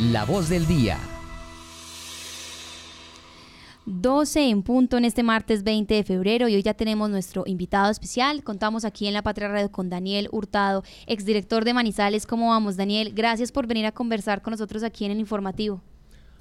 La voz del día. 12 en punto en este martes 20 de febrero y hoy ya tenemos nuestro invitado especial. Contamos aquí en La Patria Radio con Daniel Hurtado, exdirector de Manizales. ¿Cómo vamos, Daniel? Gracias por venir a conversar con nosotros aquí en el informativo.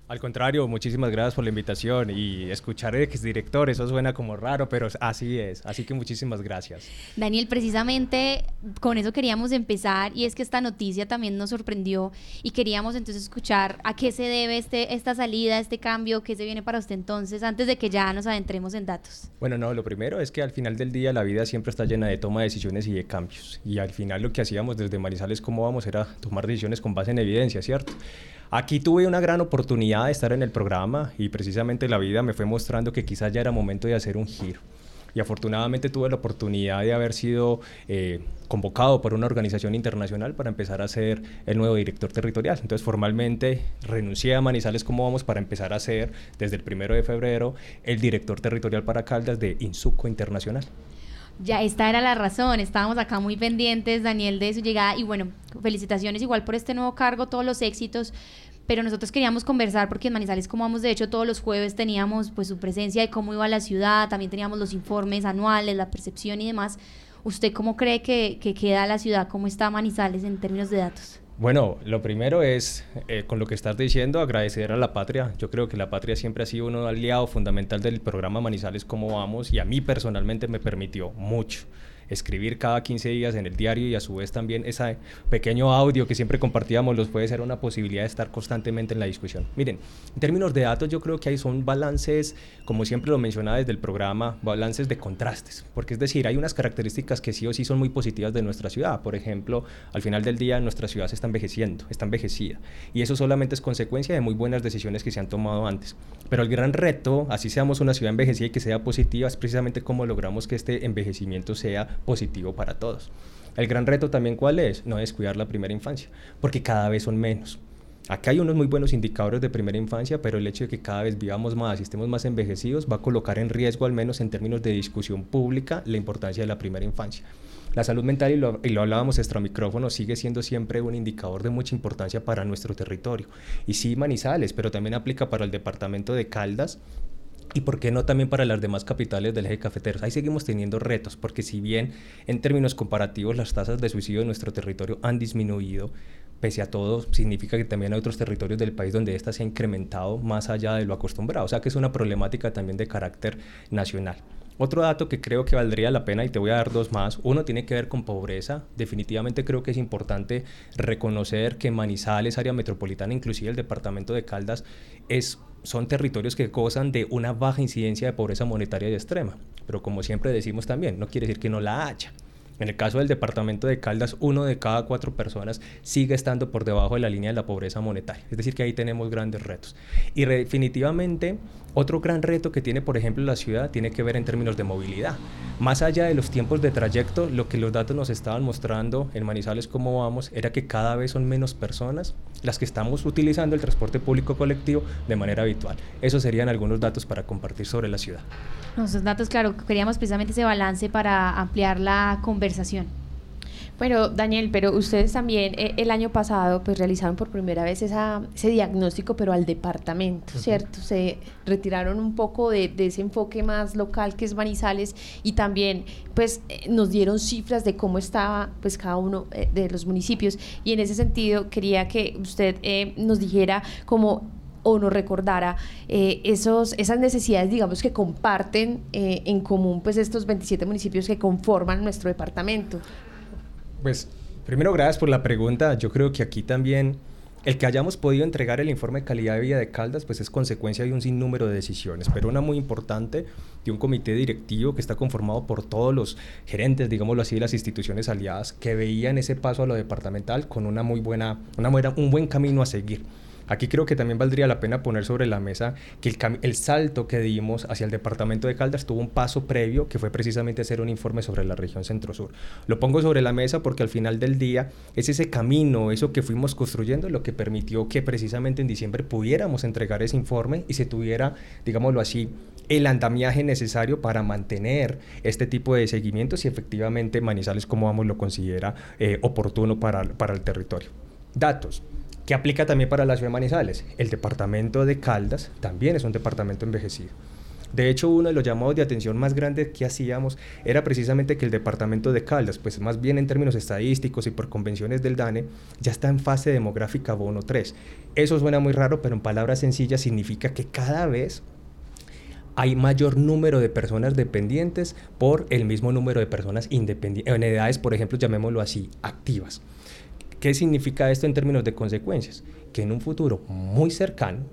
Al contrario, muchísimas gracias por la invitación y escuchar ex director, eso suena como raro, pero así es, así que muchísimas gracias. Daniel, precisamente con eso queríamos empezar y es que esta noticia también nos sorprendió y queríamos entonces escuchar a qué se debe este, esta salida, este cambio, qué se viene para usted entonces, antes de que ya nos adentremos en datos. Bueno, no, lo primero es que al final del día la vida siempre está llena de toma de decisiones y de cambios y al final lo que hacíamos desde Manizales, ¿cómo vamos? Era tomar decisiones con base en evidencia, ¿cierto? Aquí tuve una gran oportunidad de estar en el programa y precisamente la vida me fue mostrando que quizás ya era momento de hacer un giro. Y afortunadamente tuve la oportunidad de haber sido eh, convocado por una organización internacional para empezar a ser el nuevo director territorial. Entonces formalmente renuncié a Manizales como vamos para empezar a ser desde el primero de febrero el director territorial para Caldas de Insuco Internacional. Ya esta era la razón, estábamos acá muy pendientes, Daniel, de su llegada. Y bueno, felicitaciones igual por este nuevo cargo, todos los éxitos, pero nosotros queríamos conversar porque en Manizales, como vamos, de hecho todos los jueves teníamos pues su presencia de cómo iba la ciudad, también teníamos los informes anuales, la percepción y demás. ¿Usted cómo cree que, que queda la ciudad, cómo está Manizales en términos de datos? Bueno, lo primero es, eh, con lo que estás diciendo, agradecer a la patria. Yo creo que la patria siempre ha sido un aliado fundamental del programa Manizales Cómo Vamos y a mí personalmente me permitió mucho escribir cada 15 días en el diario y a su vez también ese pequeño audio que siempre compartíamos los puede ser una posibilidad de estar constantemente en la discusión. Miren, en términos de datos yo creo que hay son balances, como siempre lo mencionaba desde el programa, balances de contrastes, porque es decir, hay unas características que sí o sí son muy positivas de nuestra ciudad. Por ejemplo, al final del día nuestra ciudad se está envejeciendo, está envejecida y eso solamente es consecuencia de muy buenas decisiones que se han tomado antes. Pero el gran reto, así seamos una ciudad envejecida y que sea positiva, es precisamente cómo logramos que este envejecimiento sea positivo para todos. El gran reto también cuál es? No descuidar la primera infancia, porque cada vez son menos. Acá hay unos muy buenos indicadores de primera infancia, pero el hecho de que cada vez vivamos más y estemos más envejecidos va a colocar en riesgo, al menos en términos de discusión pública, la importancia de la primera infancia. La salud mental, y lo, y lo hablábamos extra micrófono, sigue siendo siempre un indicador de mucha importancia para nuestro territorio. Y sí, Manizales, pero también aplica para el departamento de Caldas, y por qué no también para las demás capitales del eje cafetero. Ahí seguimos teniendo retos, porque si bien en términos comparativos las tasas de suicidio en nuestro territorio han disminuido, pese a todo, significa que también hay otros territorios del país donde esta se ha incrementado más allá de lo acostumbrado. O sea que es una problemática también de carácter nacional. Otro dato que creo que valdría la pena, y te voy a dar dos más, uno tiene que ver con pobreza. Definitivamente creo que es importante reconocer que Manizales, área metropolitana, inclusive el departamento de Caldas, es son territorios que gozan de una baja incidencia de pobreza monetaria y extrema. Pero como siempre decimos también, no quiere decir que no la haya. En el caso del departamento de Caldas, uno de cada cuatro personas sigue estando por debajo de la línea de la pobreza monetaria. Es decir, que ahí tenemos grandes retos. Y definitivamente, otro gran reto que tiene, por ejemplo, la ciudad tiene que ver en términos de movilidad. Más allá de los tiempos de trayecto, lo que los datos nos estaban mostrando en Manizales, cómo vamos, era que cada vez son menos personas las que estamos utilizando el transporte público colectivo de manera habitual. Esos serían algunos datos para compartir sobre la ciudad. Esos datos, claro, queríamos precisamente ese balance para ampliar la conversación. Bueno, Daniel, pero ustedes también eh, el año pasado pues realizaron por primera vez esa, ese diagnóstico, pero al departamento, ¿cierto? Se retiraron un poco de, ese enfoque más local que es Manizales y también pues eh, nos dieron cifras de cómo estaba pues cada uno eh, de los municipios. Y en ese sentido quería que usted nos dijera cómo o nos recordara eh, esos, esas necesidades, digamos, que comparten eh, en común pues estos 27 municipios que conforman nuestro departamento. Pues primero gracias por la pregunta. Yo creo que aquí también el que hayamos podido entregar el informe de calidad de vida de Caldas pues es consecuencia de un sinnúmero de decisiones, pero una muy importante de un comité directivo que está conformado por todos los gerentes, digámoslo así, de las instituciones aliadas que veían ese paso a lo departamental con una muy buena, una buena, un buen camino a seguir. Aquí creo que también valdría la pena poner sobre la mesa que el, salto que dimos hacia el departamento de Caldas tuvo un paso previo que fue precisamente hacer un informe sobre la región centro-sur. Lo pongo sobre la mesa porque al final del día es ese camino, eso que fuimos construyendo, lo que permitió que precisamente en diciembre pudiéramos entregar ese informe y se tuviera, digámoslo así, el andamiaje necesario para mantener este tipo de seguimientos si efectivamente Manizales, como vamos, lo considera eh, oportuno para, para el territorio. Datos. Que aplica también para la ciudad de Manizales. El departamento de Caldas también es un departamento envejecido. De hecho, uno de los llamados de atención más grandes que hacíamos era precisamente que el departamento de Caldas, pues más bien en términos estadísticos y por convenciones del DANE, ya está en fase demográfica bono 3. Eso suena muy raro, pero en palabras sencillas significa que cada vez hay mayor número de personas dependientes por el mismo número de personas independientes, en edades, por ejemplo, llamémoslo así, activas. ¿Qué significa esto en términos de consecuencias? Que en un futuro muy cercano,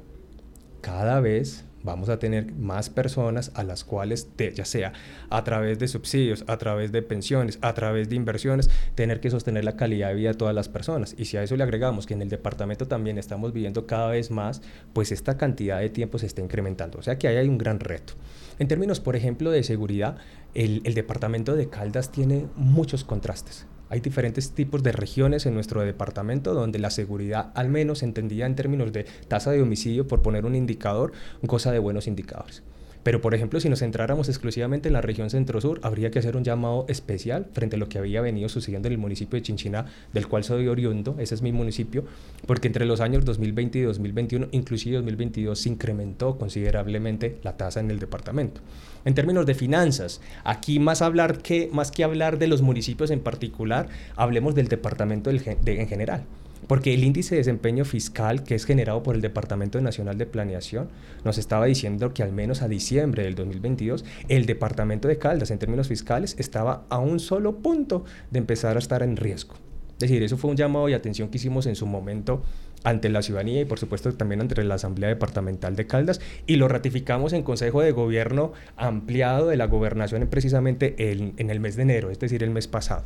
cada vez vamos a tener más personas a las cuales, ya sea a través de subsidios, a través de pensiones, a través de inversiones, tener que sostener la calidad de vida de todas las personas. Y si a eso le agregamos que en el departamento también estamos viviendo cada vez más, pues esta cantidad de tiempo se está incrementando. O sea que ahí hay un gran reto. En términos, por ejemplo, de seguridad, el departamento de Caldas tiene muchos contrastes. Hay diferentes tipos de regiones en nuestro departamento donde la seguridad, al menos entendida en términos de tasa de homicidio, por poner un indicador, goza de buenos indicadores. Pero, por ejemplo, si nos centráramos exclusivamente en la región centro-sur, habría que hacer un llamado especial frente a lo que había venido sucediendo en el municipio de Chinchina, del cual soy oriundo, ese es mi municipio, porque entre los años 2020 y 2021, inclusive 2022, se incrementó considerablemente la tasa en el departamento. En términos de finanzas, aquí más, hablar que, más que hablar de los municipios en particular, hablemos del departamento en general. Porque el índice de desempeño fiscal que es generado por el Departamento Nacional de Planeación nos estaba diciendo que al menos a diciembre del 2022 el Departamento de Caldas en términos fiscales estaba a un solo punto de empezar a estar en riesgo. Es decir, eso fue un llamado de atención que hicimos en su momento ante la ciudadanía y por supuesto también ante la Asamblea Departamental de Caldas y lo ratificamos en Consejo de Gobierno ampliado de la gobernación precisamente en el mes de enero, es decir, el mes pasado.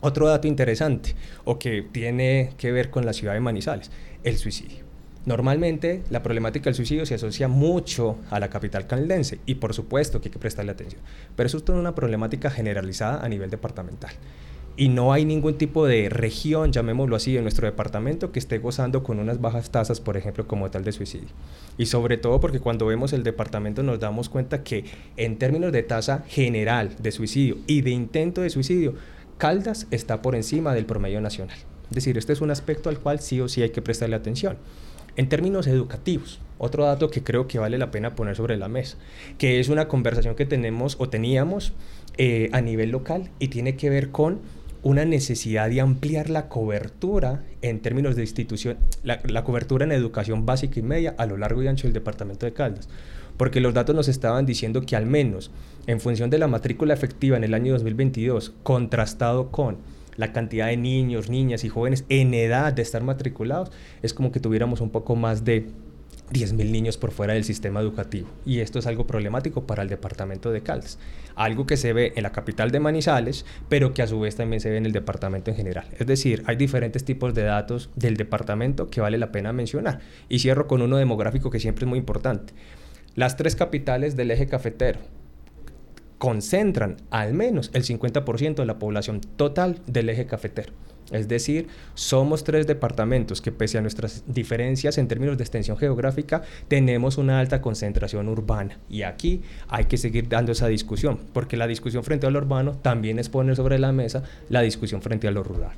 Otro dato interesante o que tiene que ver con la ciudad de Manizales, el suicidio. Normalmente la problemática del suicidio se asocia mucho a la capital caldense y por supuesto que hay que prestarle atención, pero eso es toda una problemática generalizada a nivel departamental. Y no hay ningún tipo de región, llamémoslo así, en nuestro departamento que esté gozando con unas bajas tasas, por ejemplo, como tal de suicidio. Y sobre todo porque cuando vemos el departamento nos damos cuenta que en términos de tasa general de suicidio y de intento de suicidio, Caldas está por encima del promedio nacional. Es decir, este es un aspecto al cual sí o sí hay que prestarle atención. En términos educativos, otro dato que creo que vale la pena poner sobre la mesa, que es una conversación que tenemos o teníamos eh, a nivel local y tiene que ver con una necesidad de ampliar la cobertura en términos de institución, la, la, cobertura en educación básica y media a lo largo y ancho del departamento de Caldas. Porque los datos nos estaban diciendo que al menos en función de la matrícula efectiva en el año 2022, contrastado con la cantidad de niños, niñas y jóvenes en edad de estar matriculados, es como que tuviéramos un poco más de 10.000 niños por fuera del sistema educativo. Y esto es algo problemático para el departamento de Caldas. Algo que se ve en la capital de Manizales, pero que a su vez también se ve en el departamento en general. Es decir, hay diferentes tipos de datos del departamento que vale la pena mencionar. Y cierro con uno demográfico que siempre es muy importante. Las tres capitales del eje cafetero, concentran al menos el 50% de la población total del eje cafetero. Es decir, somos tres departamentos que pese a nuestras diferencias en términos de extensión geográfica, tenemos una alta concentración urbana. Y aquí hay que seguir dando esa discusión, porque la discusión frente a lo urbano también es poner sobre la mesa la discusión frente a lo rural.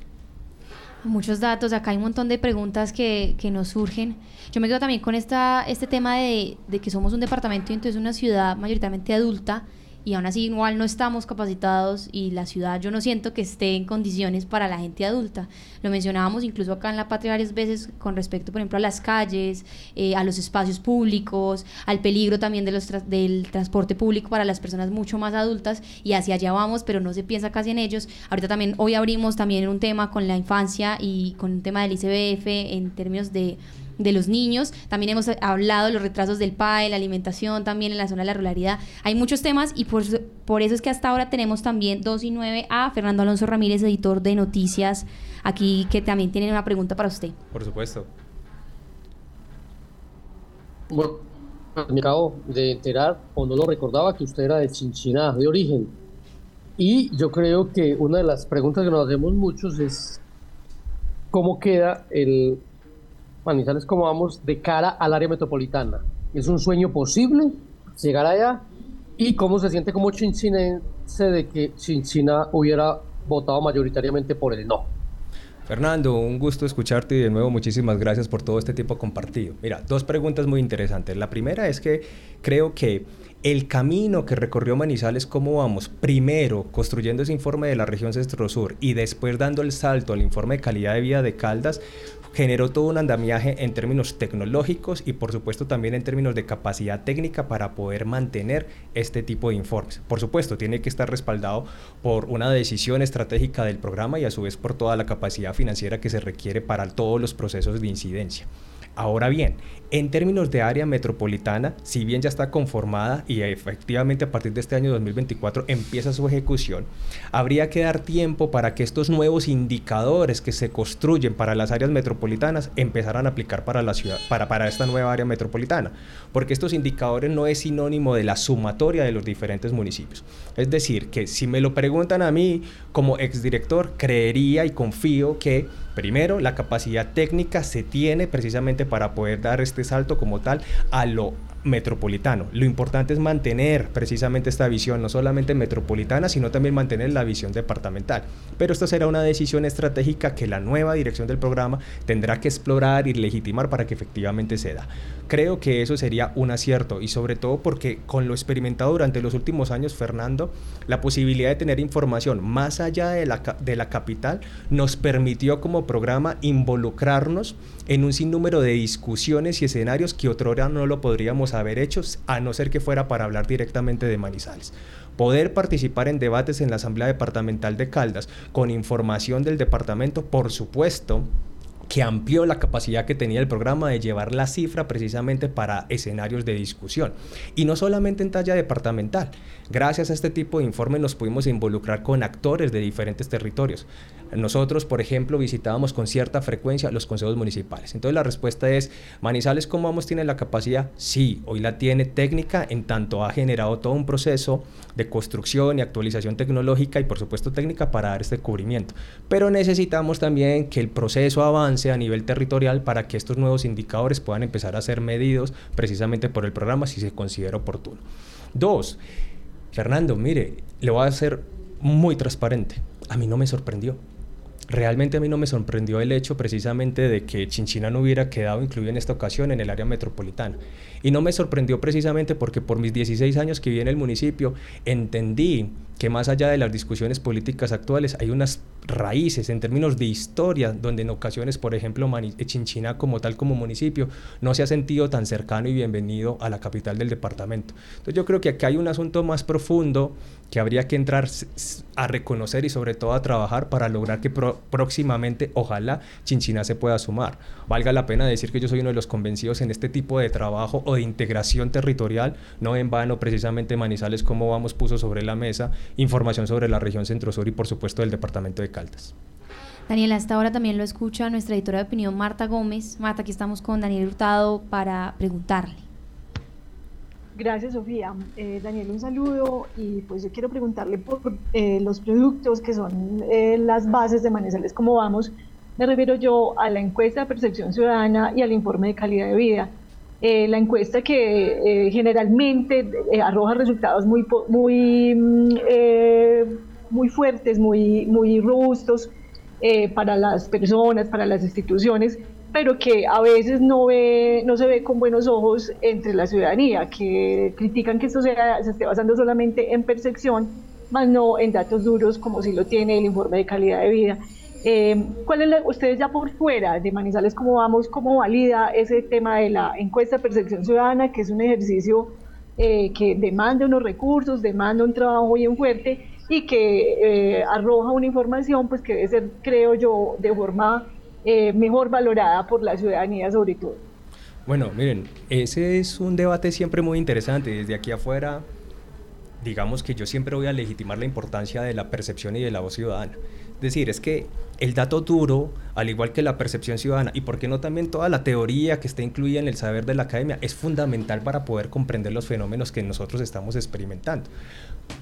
Muchos datos, acá hay un montón de preguntas que, que nos surgen. Yo me quedo también con esta, este tema de, de que somos un departamento y entonces una ciudad mayoritariamente adulta y aún así igual no estamos capacitados y la ciudad yo no siento que esté en condiciones para la gente adulta. Lo mencionábamos incluso acá en La Patria varias veces con respecto, por ejemplo, a las calles, eh, a los espacios públicos, al peligro también de los del transporte público para las personas mucho más adultas y hacia allá vamos, pero no se piensa casi en ellos. Ahorita también, hoy abrimos también un tema con la infancia y con un tema del ICBF en términos de de los niños. También hemos hablado de los retrasos del PAE, la alimentación también en la zona de la ruralidad. Hay muchos temas y por, por eso es que hasta ahora tenemos también 2 y 9 a Fernando Alonso Ramírez, editor de Noticias, aquí que también tiene una pregunta para usted. Por supuesto. Bueno, me acabo de enterar, o no lo recordaba, que usted era de Chinchiná, de origen. Y yo creo que una de las preguntas que nos hacemos muchos es cómo queda el Manizales, ¿cómo vamos de cara al área metropolitana? ¿Es un sueño posible llegar allá? ¿Y cómo se siente como chinchinense de que Chinchina hubiera votado mayoritariamente por el no? Fernando, un gusto escucharte y de nuevo muchísimas gracias por todo este tiempo compartido. Mira, dos preguntas muy interesantes. La primera es que creo que el camino que recorrió Manizales, cómo vamos, primero construyendo ese informe de la región centro-sur y después dando el salto al informe de calidad de vida de Caldas, generó todo un andamiaje en términos tecnológicos y por supuesto también en términos de capacidad técnica para poder mantener este tipo de informes. Por supuesto, tiene que estar respaldado por una decisión estratégica del programa y a su vez por toda la capacidad financiera que se requiere para todos los procesos de incidencia. Ahora bien, en términos de área metropolitana, si bien ya está conformada y efectivamente a partir de este año 2024 empieza su ejecución, habría que dar tiempo para que estos nuevos indicadores que se construyen para las áreas metropolitanas empezaran a aplicar para la ciudad, para, esta nueva área metropolitana, porque estos indicadores no es sinónimo de la sumatoria de los diferentes municipios. Es decir, que si me lo preguntan a mí como exdirector, creería y confío que primero la capacidad técnica se tiene precisamente para poder dar este salto como tal a lo metropolitano. Lo importante es mantener precisamente esta visión, no solamente metropolitana, sino también mantener la visión departamental. Pero esto será una decisión estratégica que la nueva dirección del programa tendrá que explorar y legitimar para que efectivamente se da. Creo que eso sería un acierto y sobre todo porque con lo experimentado durante los últimos años, Fernando, la posibilidad de tener información más allá de la, de la capital nos permitió como programa involucrarnos en un sinnúmero de discusiones y escenarios que otrora no lo podríamos haber hecho a no ser que fuera para hablar directamente de Manizales. Poder participar en debates en la Asamblea Departamental de Caldas con información del departamento, por supuesto, que amplió la capacidad que tenía el programa de llevar la cifra precisamente para escenarios de discusión. Y no solamente en talla departamental. Gracias a este tipo de informes nos pudimos involucrar con actores de diferentes territorios. Nosotros, por ejemplo, visitábamos con cierta frecuencia los consejos municipales. Entonces la respuesta es, Manizales, ¿cómo vamos? ¿Tiene la capacidad? Sí, hoy la tiene técnica, en tanto ha generado todo un proceso de construcción y actualización tecnológica y por supuesto técnica para dar este cubrimiento. Pero necesitamos también que el proceso avance a nivel territorial para que estos nuevos indicadores puedan empezar a ser medidos precisamente por el programa si se considera oportuno. Dos, Fernando, mire, le voy a ser muy transparente. A mí no me sorprendió realmente a mí no me sorprendió el hecho precisamente de que Chinchina no hubiera quedado incluido en esta ocasión en el área metropolitana. Y no me sorprendió precisamente porque por mis 16 años que viví en el municipio entendí que más allá de las discusiones políticas actuales hay unas raíces en términos de historia donde en ocasiones, por ejemplo, Chinchina como tal como municipio no se ha sentido tan cercano y bienvenido a la capital del departamento. Entonces yo creo que aquí hay un asunto más profundo que habría que entrar a reconocer y sobre todo a trabajar para lograr que próximamente, ojalá, Chinchina se pueda sumar. Valga la pena decir que yo soy uno de los convencidos en este tipo de trabajo o de integración territorial, no en vano precisamente Manizales como vamos puso sobre la mesa información sobre la región centro-sur y por supuesto del departamento de Caldas. Daniela, hasta ahora también lo escucha nuestra editora de opinión Marta Gómez. Marta, aquí estamos con Daniel Hurtado para preguntarle. Gracias, Sofía. Eh, Daniel, un saludo y pues yo quiero preguntarle por eh, los productos que son eh, las bases de Manizales, ¿cómo vamos? Me refiero yo a la encuesta de percepción ciudadana y al informe de calidad de vida. La encuesta que generalmente arroja resultados muy, muy, mm, muy fuertes, muy, muy robustos para las personas, para las instituciones, pero que a veces no, ve, no se ve con buenos ojos entre la ciudadanía, que critican que esto sea, se esté basando solamente en percepción, más no en datos duros como si lo tiene el informe de calidad de vida. Eh, ¿cuál es ustedes ya por fuera de Manizales, cómo vamos, cómo valida ese tema de la encuesta de percepción ciudadana, que es un ejercicio eh, que demanda unos recursos, demanda un trabajo bien fuerte y que eh, arroja una información pues que debe ser, creo yo, de forma eh, mejor valorada por la ciudadanía sobre todo. Bueno, miren, ese es un debate siempre muy interesante. Desde aquí afuera, digamos que yo siempre voy a legitimar la importancia de la percepción y de la voz ciudadana. Decir, es que el dato duro, al igual que la percepción ciudadana, y por qué no también toda la teoría que está incluida en el saber de la academia, es fundamental para poder comprender los fenómenos que nosotros estamos experimentando.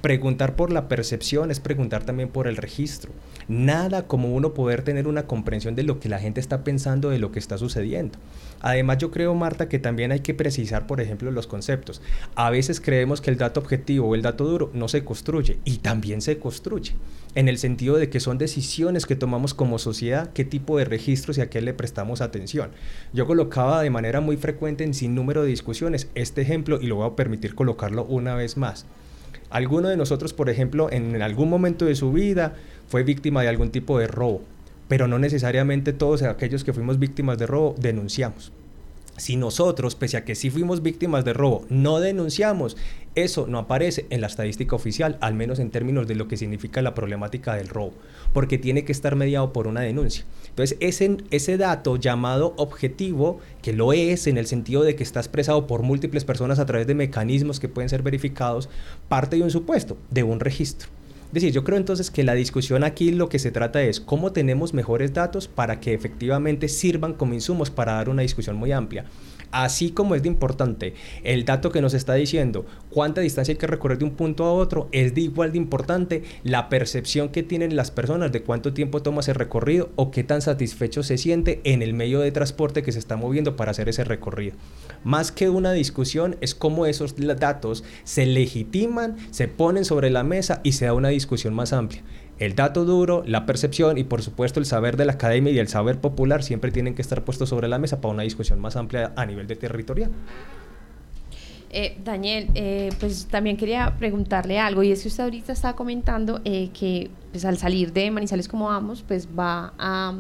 Preguntar por la percepción es preguntar también por el registro. Nada como uno poder tener una comprensión de lo que la gente está pensando, de lo que está sucediendo. Además, yo creo, Marta, que también hay que precisar, por ejemplo, los conceptos. A veces creemos que el dato objetivo o el dato duro no se construye y también se construye, en el sentido de que son decisiones que tomamos como sociedad, qué tipo de registros y a qué le prestamos atención. Yo colocaba de manera muy frecuente en sin número de discusiones este ejemplo y lo voy a permitir colocarlo una vez más. Alguno de nosotros, por ejemplo, en algún momento de su vida fue víctima de algún tipo de robo, pero no necesariamente todos aquellos que fuimos víctimas de robo denunciamos. Si nosotros, pese a que sí fuimos víctimas de robo, no denunciamos, eso no aparece en la estadística oficial, al menos en términos de lo que significa la problemática del robo, porque tiene que estar mediado por una denuncia. Entonces, ese, ese dato llamado objetivo, que lo es en el sentido de que está expresado por múltiples personas a través de mecanismos que pueden ser verificados, parte de un supuesto, de un registro. Decir, yo creo entonces que la discusión aquí lo que se trata es cómo tenemos mejores datos para que efectivamente sirvan como insumos para dar una discusión muy amplia. Así como es de importante el dato que nos está diciendo cuánta distancia hay que recorrer de un punto a otro, es de igual de importante la percepción que tienen las personas de cuánto tiempo toma ese recorrido o qué tan satisfecho se siente en el medio de transporte que se está moviendo para hacer ese recorrido. Más que una discusión es cómo esos datos se legitiman, se ponen sobre la mesa y se da una discusión más amplia el dato duro, la percepción y por supuesto el saber de la academia y el saber popular siempre tienen que estar puestos sobre la mesa para una discusión más amplia a nivel de territorial. Eh, Daniel, eh, pues también quería preguntarle algo y es que usted ahorita está comentando eh, que pues, al salir de Manizales como vamos, pues va a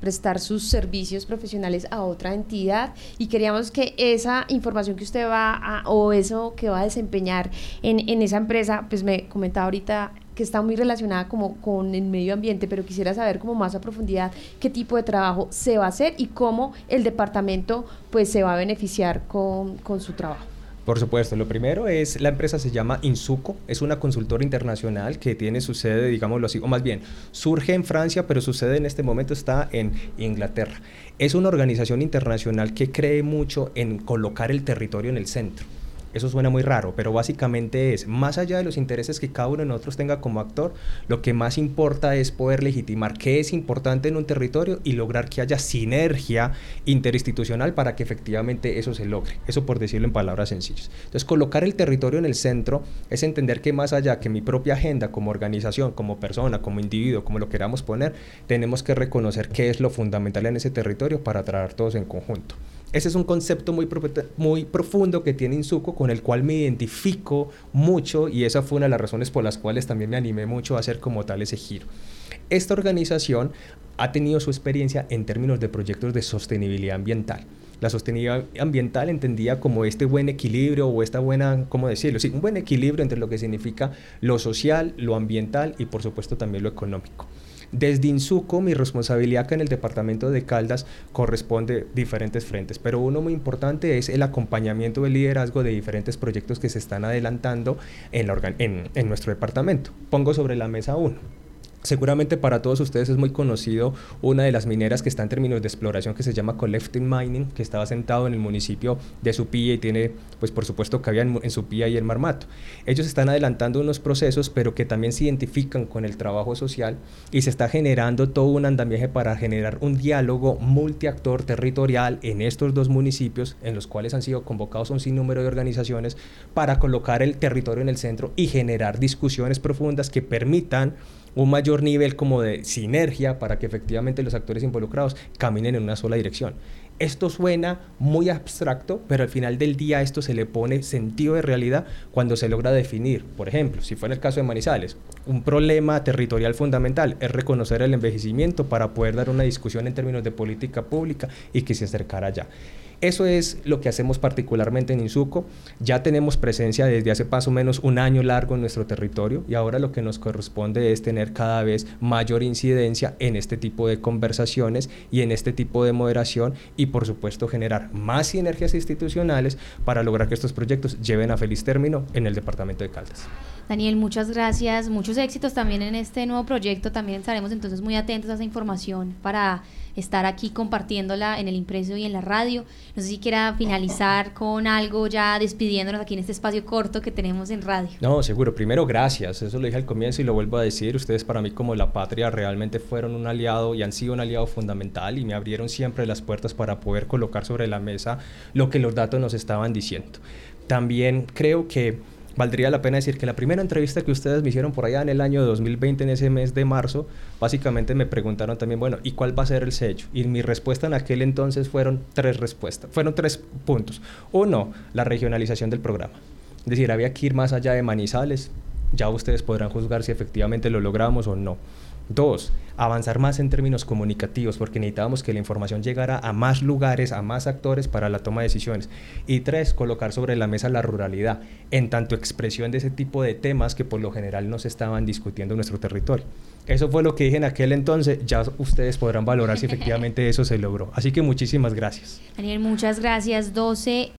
prestar sus servicios profesionales a otra entidad y queríamos que esa información que usted va a, o eso que va a desempeñar en, en esa empresa, pues me comentaba ahorita que está muy relacionada como con el medio ambiente, pero quisiera saber como más a profundidad qué tipo de trabajo se va a hacer y cómo el departamento pues se va a beneficiar con, con su trabajo. Por supuesto, lo primero es, la empresa se llama Insuco, es una consultora internacional que tiene su sede, digámoslo así, o más bien, surge en Francia, pero su sede en este momento está en Inglaterra. Es una organización internacional que cree mucho en colocar el territorio en el centro. Eso suena muy raro, pero básicamente es, más allá de los intereses que cada uno de nosotros tenga como actor, lo que más importa es poder legitimar qué es importante en un territorio y lograr que haya sinergia interinstitucional para que efectivamente eso se logre. Eso por decirlo en palabras sencillas. Entonces, colocar el territorio en el centro es entender que más allá que mi propia agenda como organización, como persona, como individuo, como lo queramos poner, tenemos que reconocer qué es lo fundamental en ese territorio para trabajar todos en conjunto. Ese es un concepto muy, profundo que tiene Insuco, con el cual me identifico mucho y esa fue una de las razones por las cuales también me animé mucho a hacer como tal ese giro. Esta organización ha tenido su experiencia en términos de proyectos de sostenibilidad ambiental. La sostenibilidad ambiental entendía como este buen equilibrio o esta buena, ¿cómo decirlo? Un buen equilibrio entre lo que significa lo social, lo ambiental y por supuesto también lo económico. Desde Insuco, mi responsabilidad acá en el departamento de Caldas corresponde diferentes frentes, pero uno muy importante es el acompañamiento del liderazgo de diferentes proyectos que se están adelantando en, en nuestro departamento. Pongo sobre la mesa uno Seguramente para todos ustedes es muy conocido una de las mineras que está en términos de exploración que se llama Collecting Mining, que estaba sentado en el municipio de Supía y tiene, pues por supuesto, cabía en, en Supía y en Marmato. Ellos están adelantando unos procesos, pero que también se identifican con el trabajo social y se está generando todo un andamiaje para generar un diálogo multiactor territorial en estos dos municipios, en los cuales han sido convocados un sinnúmero de organizaciones para colocar el territorio en el centro y generar discusiones profundas que permitan un mayor nivel como de sinergia para que efectivamente los actores involucrados caminen en una sola dirección. Esto suena muy abstracto, pero al final del día esto se le pone sentido de realidad cuando se logra definir. Por ejemplo, si fue en el caso de Manizales, un problema territorial fundamental es reconocer el envejecimiento para poder dar una discusión en términos de política pública y que se acercara allá. Eso es lo que hacemos particularmente en Insuco. Ya tenemos presencia desde hace más o menos un año largo en nuestro territorio y ahora lo que nos corresponde es tener cada vez mayor incidencia en este tipo de conversaciones y en este tipo de moderación y por supuesto generar más sinergias institucionales para lograr que estos proyectos lleven a feliz término en el departamento de Caldas. Daniel, muchas gracias, muchos éxitos también en este nuevo proyecto. También estaremos entonces muy atentos a esa información para estar aquí compartiéndola en el impreso y en la radio. No sé si quiera finalizar con algo ya despidiéndonos aquí en este espacio corto que tenemos en radio. No, seguro. Primero, gracias. Eso lo dije al comienzo y lo vuelvo a decir. Ustedes para mí como la patria realmente fueron un aliado y han sido un aliado fundamental y me abrieron siempre las puertas para poder colocar sobre la mesa lo que los datos nos estaban diciendo. También creo que valdría la pena decir que la primera entrevista que ustedes me hicieron por allá en el año 2020, en ese mes de marzo, básicamente me preguntaron también, bueno, ¿y cuál va a ser el sello? Y mi respuesta en aquel entonces fueron tres respuestas, fueron tres puntos. Uno, la regionalización del programa. Es decir, había que ir más allá de Manizales. Ya ustedes podrán juzgar si efectivamente lo logramos o no. Dos, avanzar más en términos comunicativos, porque necesitábamos que la información llegara a más lugares, a más actores para la toma de decisiones. Y tres, colocar sobre la mesa la ruralidad, en tanto expresión de ese tipo de temas que por lo general no se estaban discutiendo en nuestro territorio. Eso fue lo que dije en aquel entonces, ya ustedes podrán valorar si efectivamente eso se logró. Así que muchísimas gracias. Daniel, muchas gracias. 12